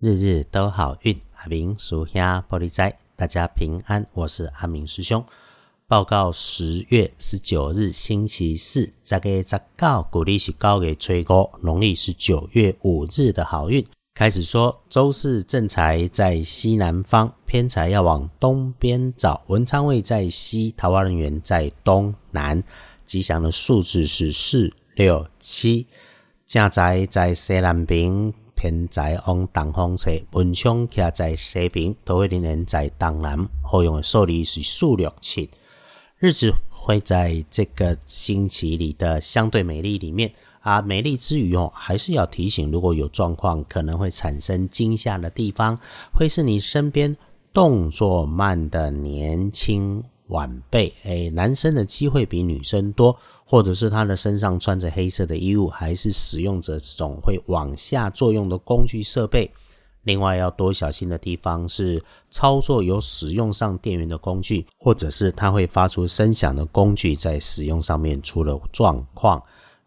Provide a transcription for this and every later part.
日日都好运，阿明属下玻璃斋，大家平安。我是阿明师兄。报告十月十九日星期四，这个十九，古历是高给吹过，农历是九月五日的好运。开始说，周四正财在西南方，偏财要往东边找。文昌位在西，桃花人员在东南。吉祥的数字是四六七。正财在西南边。偏在往东方侧，文昌徛在西边，桃花人在东南。好用的数字是数六七。日子会在这个星期里的相对美丽里面啊，美丽之余哦，还是要提醒，如果有状况可能会产生惊吓的地方，会是你身边动作慢的年轻晚辈。诶，男生的机会比女生多。或者是他的身上穿着黑色的衣物，还是使用着这种会往下作用的工具设备。另外要多小心的地方是操作有使用上电源的工具，或者是它会发出声响的工具，在使用上面出了状况。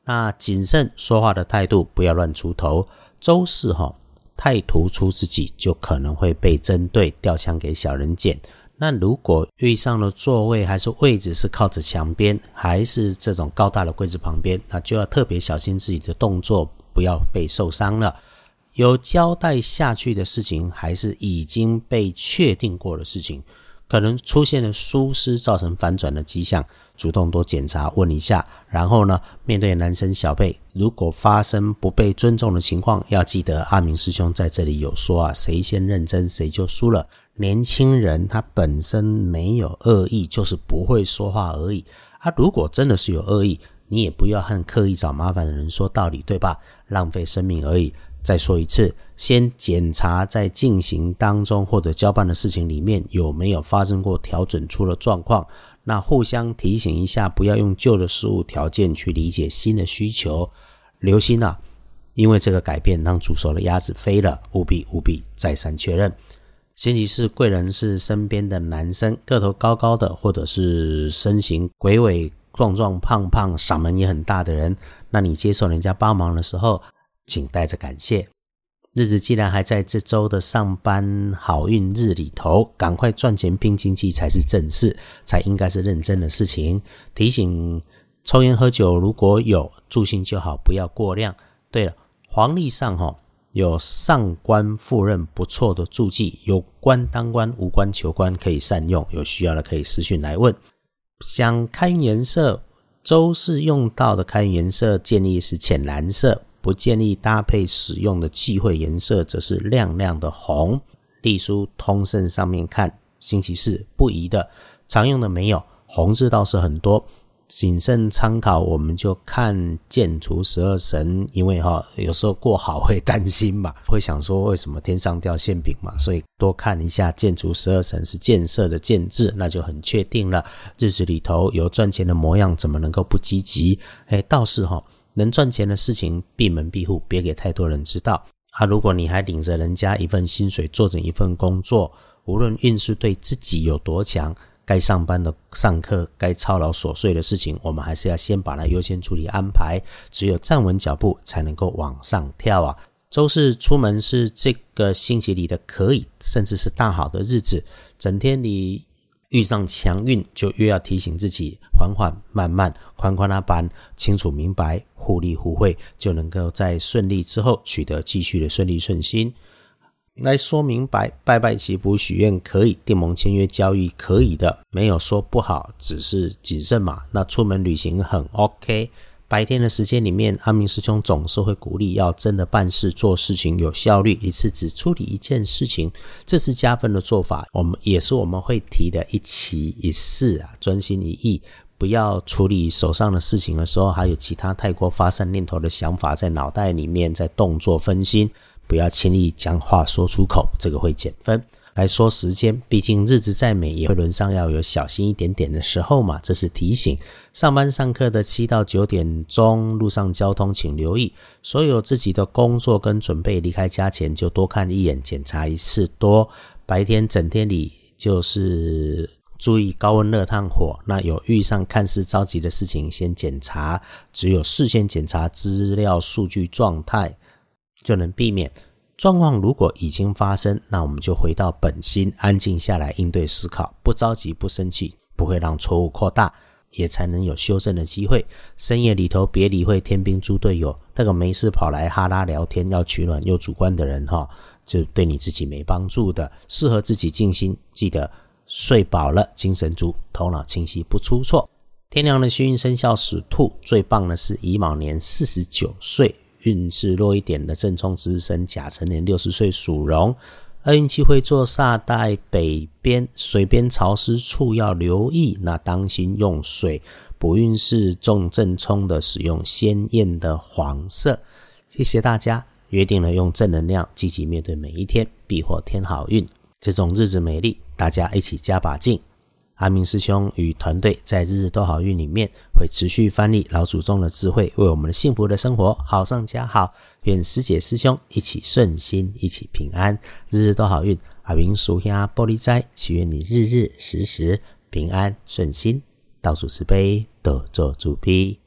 那谨慎说话的态度，不要乱出头。周四哈，太突出自己，就可能会被针对，掉枪给小人捡。那如果遇上了座位还是位置是靠着墙边，还是这种高大的柜子旁边，那就要特别小心自己的动作，不要被受伤了。有交代下去的事情，还是已经被确定过的事情，可能出现了疏失，造成反转的迹象，主动多检查问一下。然后呢，面对男生小辈，如果发生不被尊重的情况，要记得阿明师兄在这里有说啊，谁先认真谁就输了。年轻人他本身没有恶意，就是不会说话而已。啊，如果真的是有恶意，你也不要和刻意找麻烦的人说道理，对吧？浪费生命而已。再说一次，先检查在进行当中或者交办的事情里面有没有发生过调整出了状况。那互相提醒一下，不要用旧的事物条件去理解新的需求。留心啊，因为这个改变让煮熟的鸭子飞了，务必务必再三确认。星期四贵人是身边的男生，个头高高的，或者是身形鬼伟壮壮、胖胖、嗓门也很大的人。那你接受人家帮忙的时候，请带着感谢。日子既然还在这周的上班好运日里头，赶快赚钱拼经济才是正事，才应该是认真的事情。提醒抽烟喝酒如果有助兴就好，不要过量。对了，黄历上哈。有上官赴任不错的助记，有官当官，无官求官，可以善用。有需要的可以私讯来问。想开颜色，周四用到的开颜色建议是浅蓝色，不建议搭配使用的忌讳颜色则是亮亮的红。隶书通胜上面看，星期四不宜的，常用的没有，红字倒是很多。谨慎参考，我们就看建除十二神，因为哈有时候过好会担心嘛，会想说为什么天上掉馅饼嘛，所以多看一下建除十二神是建设的建制，那就很确定了。日子里头有赚钱的模样，怎么能够不积极？哎，倒是哈能赚钱的事情闭门闭户，别给太多人知道。啊，如果你还领着人家一份薪水，做着一份工作，无论运势对自己有多强。该上班的上课，该操劳琐碎的事情，我们还是要先把它优先处理安排。只有站稳脚步，才能够往上跳啊！周四出门是这个星期里的可以，甚至是大好的日子。整天你遇上强运，就越要提醒自己缓缓、慢慢、宽宽那般清楚明白，互利互惠，就能够在顺利之后取得继续的顺利顺心。来说明白，拜拜祈福许愿可以，电盟签约交易可以的，没有说不好，只是谨慎嘛。那出门旅行很 OK。白天的时间里面，阿明师兄总是会鼓励要真的办事做事情有效率，一次只处理一件事情，这是加分的做法。我们也是我们会提的一期一事啊，专心一意，不要处理手上的事情的时候，还有其他太过发散念头的想法在脑袋里面在动作分心。不要轻易将话说出口，这个会减分。来说时间，毕竟日子再美，也会轮上要有小心一点点的时候嘛。这是提醒。上班上课的七到九点钟，路上交通请留意。所有自己的工作跟准备离开家前，就多看一眼，检查一次多。白天整天里就是注意高温热烫火。那有遇上看似着急的事情，先检查。只有事先检查资料数据状态。就能避免状况如果已经发生，那我们就回到本心，安静下来应对思考，不着急，不生气，不会让错误扩大，也才能有修正的机会。深夜里头别理会天兵猪队友，那个没事跑来哈拉聊天要取暖又主观的人哈，就对你自己没帮助的。适合自己静心，记得睡饱了，精神足，头脑清晰，不出错。天亮的幸运生肖属兔，最棒的是乙卯年四十九岁，运势弱一点的正冲值日生甲辰年六十岁属龙。二运气会做煞带北边，水边潮湿处要留意，那当心用水。补运势重正冲的，使用鲜艳的黄色。谢谢大家，约定了用正能量积极面对每一天，必获添好运。这种日子美丽，大家一起加把劲。阿明师兄与团队在日日都好运里面会持续翻译老祖宗的智慧，为我们的幸福的生活好上加好。愿师姐师兄一起顺心，一起平安，日日都好运。阿明属下玻璃斋，祈愿你日日时时平安顺心，倒数慈悲，多做主逼。